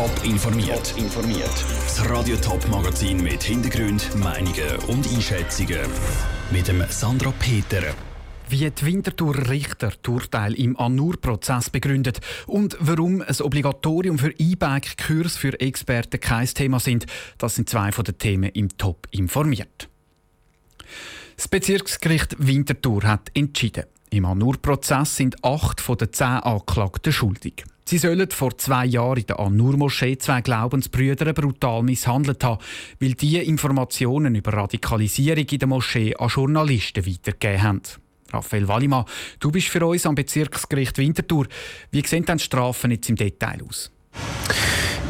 Top informiert. informiert. Das Radio Top Magazin mit Hintergrund, Meinungen und Einschätzungen mit dem Sandra Peter. Wie die Winterthur Richter das Urteil im Anur-Prozess begründet und warum ein Obligatorium für E-Bike-Kurs für Experten kein Thema sind, das sind zwei von den Themen im Top informiert. Das Bezirksgericht Winterthur hat entschieden. Im Anur-Prozess sind acht von den zehn Anklagten schuldig. Sie sollen vor zwei Jahren in der An-Nur-Moschee zwei Glaubensbrüder brutal misshandelt haben, weil die Informationen über Radikalisierung in der Moschee an Journalisten weitergegeben haben. Raphael Wallimann, du bist für uns am Bezirksgericht Winterthur. Wie sehen denn die Strafen jetzt im Detail aus?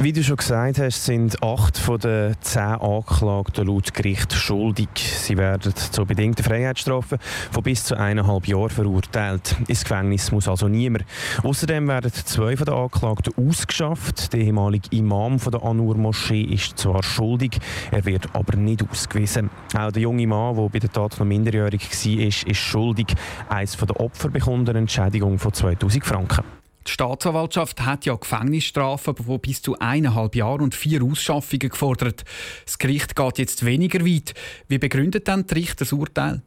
Wie du schon gesagt hast, sind acht von den zehn Anklagten laut Gericht schuldig. Sie werden zur bedingten Freiheitsstrafe von bis zu eineinhalb Jahren verurteilt. Ins Gefängnis muss also niemand. Außerdem werden zwei von den Anklagten ausgeschafft. Der ehemalige Imam von der Anur-Moschee ist zwar schuldig, er wird aber nicht ausgewiesen. Auch der junge Mann, der bei der Tat noch minderjährig war, ist, ist schuldig. Eines der Opfer bekommt eine Entschädigung von 2000 Franken. Die Staatsanwaltschaft hat ja Gefängnisstrafen von bis zu eineinhalb Jahren und vier Ausschaffungen gefordert. Das Gericht geht jetzt weniger weit. Wie begründet dann die Richter das Urteil?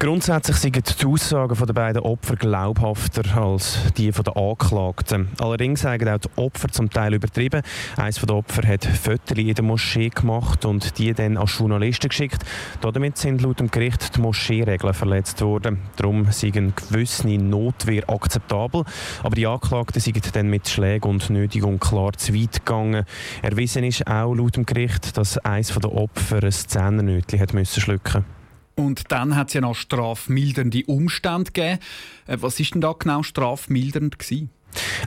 Grundsätzlich sind die Aussagen der beiden Opfer glaubhafter als die der Anklagten. Allerdings sagen auch die Opfer zum Teil übertrieben. Eines der Opfer hat Fotos in der Moschee gemacht und die dann als Journalisten geschickt. Damit sind laut dem Gericht die Moscheeregeln verletzt worden. Darum sind eine gewisse Notwehr akzeptabel. Aber die Anklagten sind dann mit Schlägen und Nötigung klar zu weit gegangen. Erwiesen ist auch laut dem Gericht, dass eines der Opfer ein Zehennötchen hat schlucken musste. Und dann hat es ja noch strafmildernde Umstände gegeben. Äh, was ist denn da genau strafmildernd gewesen?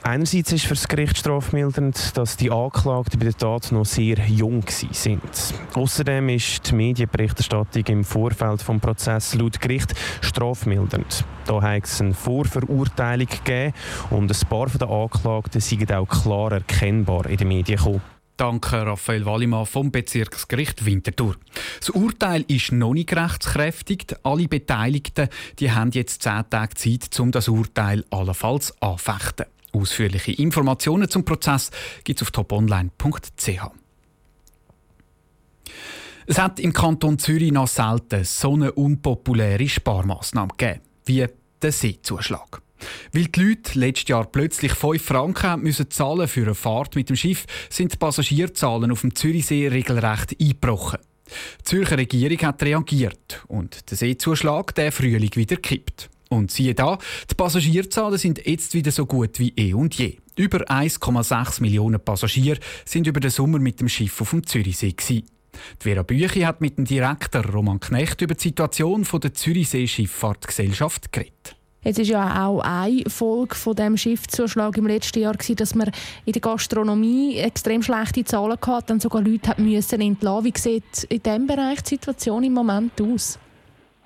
Einerseits ist für das Gericht strafmildernd, dass die Anklagten bei der Tat noch sehr jung sind. Außerdem ist die Medienberichterstattung im Vorfeld des Prozesses laut Gericht strafmildernd. Da hat es eine Vorverurteilung gegeben und ein paar der Anklagten sind auch klar erkennbar in den Medien gekommen. Danke, Raphael Wallimann vom Bezirksgericht Winterthur. Das Urteil ist noch nicht rechtskräftig. Alle Beteiligten die haben jetzt zehn Tage Zeit, um das Urteil allenfalls anfechten. Ausführliche Informationen zum Prozess gibt es auf toponline.ch. Es hat im Kanton Zürich noch selten so eine unpopuläre Sparmaßnahme gegeben wie der Seezuschlag. Weil die Leute letztes Jahr plötzlich 5 Franken müssen zahlen für eine Fahrt mit dem Schiff, sind die Passagierzahlen auf dem Zürichsee regelrecht eingebrochen. Die Zürcher Regierung hat reagiert und der Seezuschlag der Frühling wieder kippt. Und siehe da, die Passagierzahlen sind jetzt wieder so gut wie eh und je. Über 1,6 Millionen Passagiere sind über den Sommer mit dem Schiff auf dem Zürichsee gewesen. Die Vera Büchi hat mit dem Direktor Roman Knecht über die Situation der Zürichsee Schifffahrtgesellschaft geredet. Jetzt ist ja auch eine Folge von dem Schiffszuschlag im letzten Jahr gewesen, dass man in der Gastronomie extrem schlechte Zahlen hatte, dann sogar Leute hat müssen entlassen. Wie sieht in diesem Bereich die Situation im Moment aus?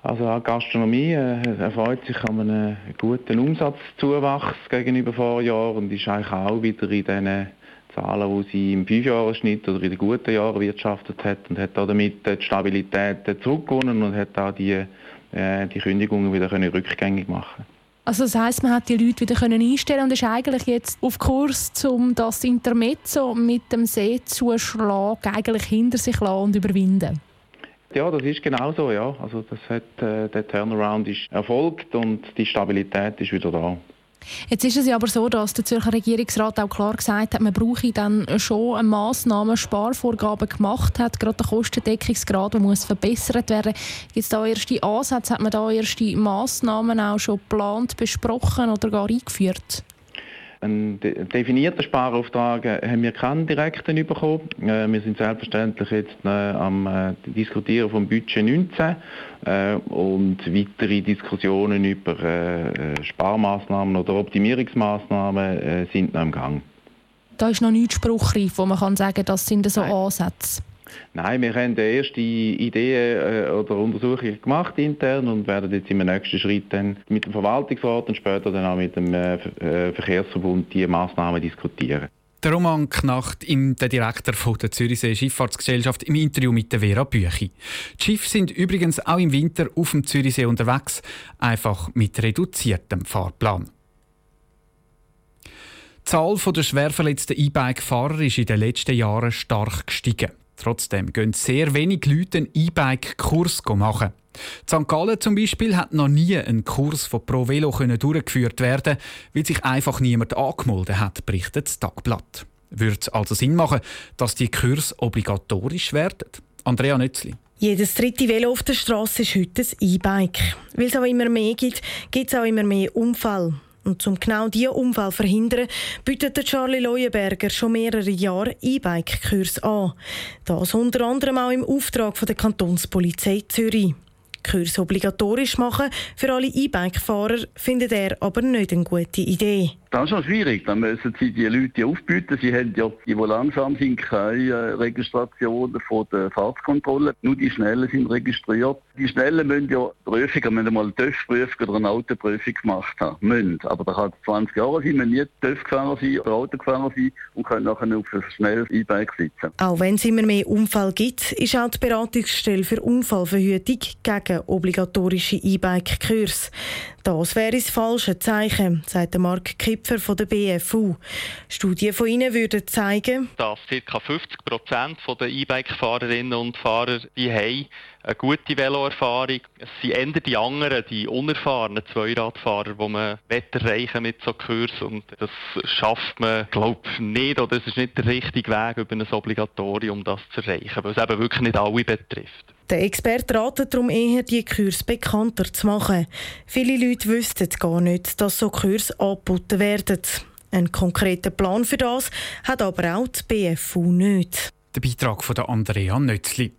Also auch Gastronomie äh, erfreut sich an einem guten Umsatzzuwachs gegenüber Vorjahren und ist eigentlich auch wieder in diesen Zahlen, die sie im Fünfjahresschnitt oder in den guten Jahren wirtschaftet hat und hat damit die Stabilität zurückgewonnen und hat auch die die Kündigungen wieder können rückgängig machen also das heißt, man hat die Leute wieder können einstellen und ist eigentlich jetzt auf Kurs, um das Intermezzo mit dem Seezuschlag eigentlich hinter sich lassen und überwinden. Ja, das ist genau so, ja. Also das hat, äh, der Turnaround ist erfolgt und die Stabilität ist wieder da. Jetzt ist es ja aber so, dass der Zürcher Regierungsrat auch klar gesagt hat, man brauche dann schon Massnahmen, Sparvorgaben gemacht hat. Gerade der Kostendeckungsgrad muss verbessert werden. Gibt es da erste Ansätze? Hat man da erste Massnahmen auch schon geplant, besprochen oder gar eingeführt? Einen definierten Sparauftrag äh, haben wir keinen direkten bekommen. Äh, wir sind selbstverständlich jetzt äh, am Diskutieren vom Budget 19 und weitere Diskussionen über Sparmaßnahmen oder Optimierungsmaßnahmen sind noch im Gang. Da ist noch nichts spruchreif, wo man kann sagen, das sind so Ansätze. Nein, wir haben erste Ideen äh, oder Untersuchungen gemacht intern und werden jetzt im nächsten Schritt dann mit dem Verwaltungsrat und später dann auch mit dem äh, äh Verkehrsverbund die Maßnahmen diskutieren. Der Roman Knacht, der Direktor von der Zürichsee Schifffahrtsgesellschaft, im Interview mit der Vera Büchi. Die Schiffe sind übrigens auch im Winter auf dem Zürichsee unterwegs, einfach mit reduziertem Fahrplan. Zahl der schwerverletzten E-Bike-Fahrer ist in den letzten Jahren stark gestiegen. Trotzdem gehen sehr wenige Leute einen E-Bike-Kurs machen. St. Gallen zum Beispiel hat noch nie einen Kurs von Pro Velo durchgeführt werden, weil sich einfach niemand angemeldet hat, berichtet das Tagblatt. Würde es also Sinn machen, dass die Kurs obligatorisch werden? Andrea Nützli. Jedes dritte Velo auf der Straße ist heute ein E-Bike. Weil es auch immer mehr gibt, gibt es auch immer mehr Unfälle. Und um genau diese Unfall zu verhindern, bietet Charlie Leuenberger schon mehrere Jahre E-Bike-Kurs an. Das unter anderem auch im Auftrag der Kantonspolizei Zürich. Kurs obligatorisch machen für alle E-Bike-Fahrer findet er aber nicht eine gute Idee. Das ist schon schwierig. Dann müssen Sie die Leute aufbieten. Sie haben ja, die, die langsam sind, keine Registrationen von der Fahrtskontrolle. Nur die Schnellen sind registriert. Die Schnellen müssen ja Prüfungen, müssen mal eine TÜV-Prüfung oder eine Autoprüfung gemacht haben. Müssen. Aber da kann 20 Jahre sein, müssen nie TÜV-Fahrer sein oder Autofahrer sein und können nachher auf ein schnelles E-Bike sitzen. Auch wenn es immer mehr Unfall gibt, ist auch die Beratungsstelle für Unfallverhütung gegen obligatorische E-Bike-Kurse. Das wäre das falsche Zeichen, sagt Mark Kipfer von der BFU. Studien von ihnen würden zeigen, dass ca. 50 Prozent der E-Bike-Fahrerinnen und Fahrer die haben eine gute Veloerfahrung. Es sind eher die anderen, die unerfahrenen Zweiradfahrer, die man erreichen mit so Kurs und das schafft man, glaube ich, nicht oder es ist nicht der richtige Weg über ein Obligatorium, das zu erreichen, weil es eben wirklich nicht alle betrifft. Der Experte ratet darum eher, die Kurs bekannter zu machen. Viele Leute wüssten gar nicht, dass so Kurs angeboten werden. Einen konkreten Plan für das hat aber auch die BFU nicht. Der Beitrag von Andrea Nötzli.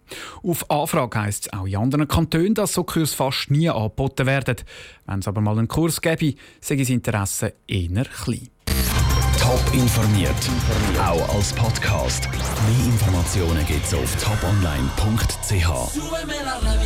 Auf Anfrage heisst es auch in anderen Kantonen, dass so Kurse fast nie angeboten werden. Wenn es aber mal einen Kurs gäbe, sei das Interesse eher klein. Top informiert, auch als Podcast. Mehr Informationen gibt es auf toponline.ch.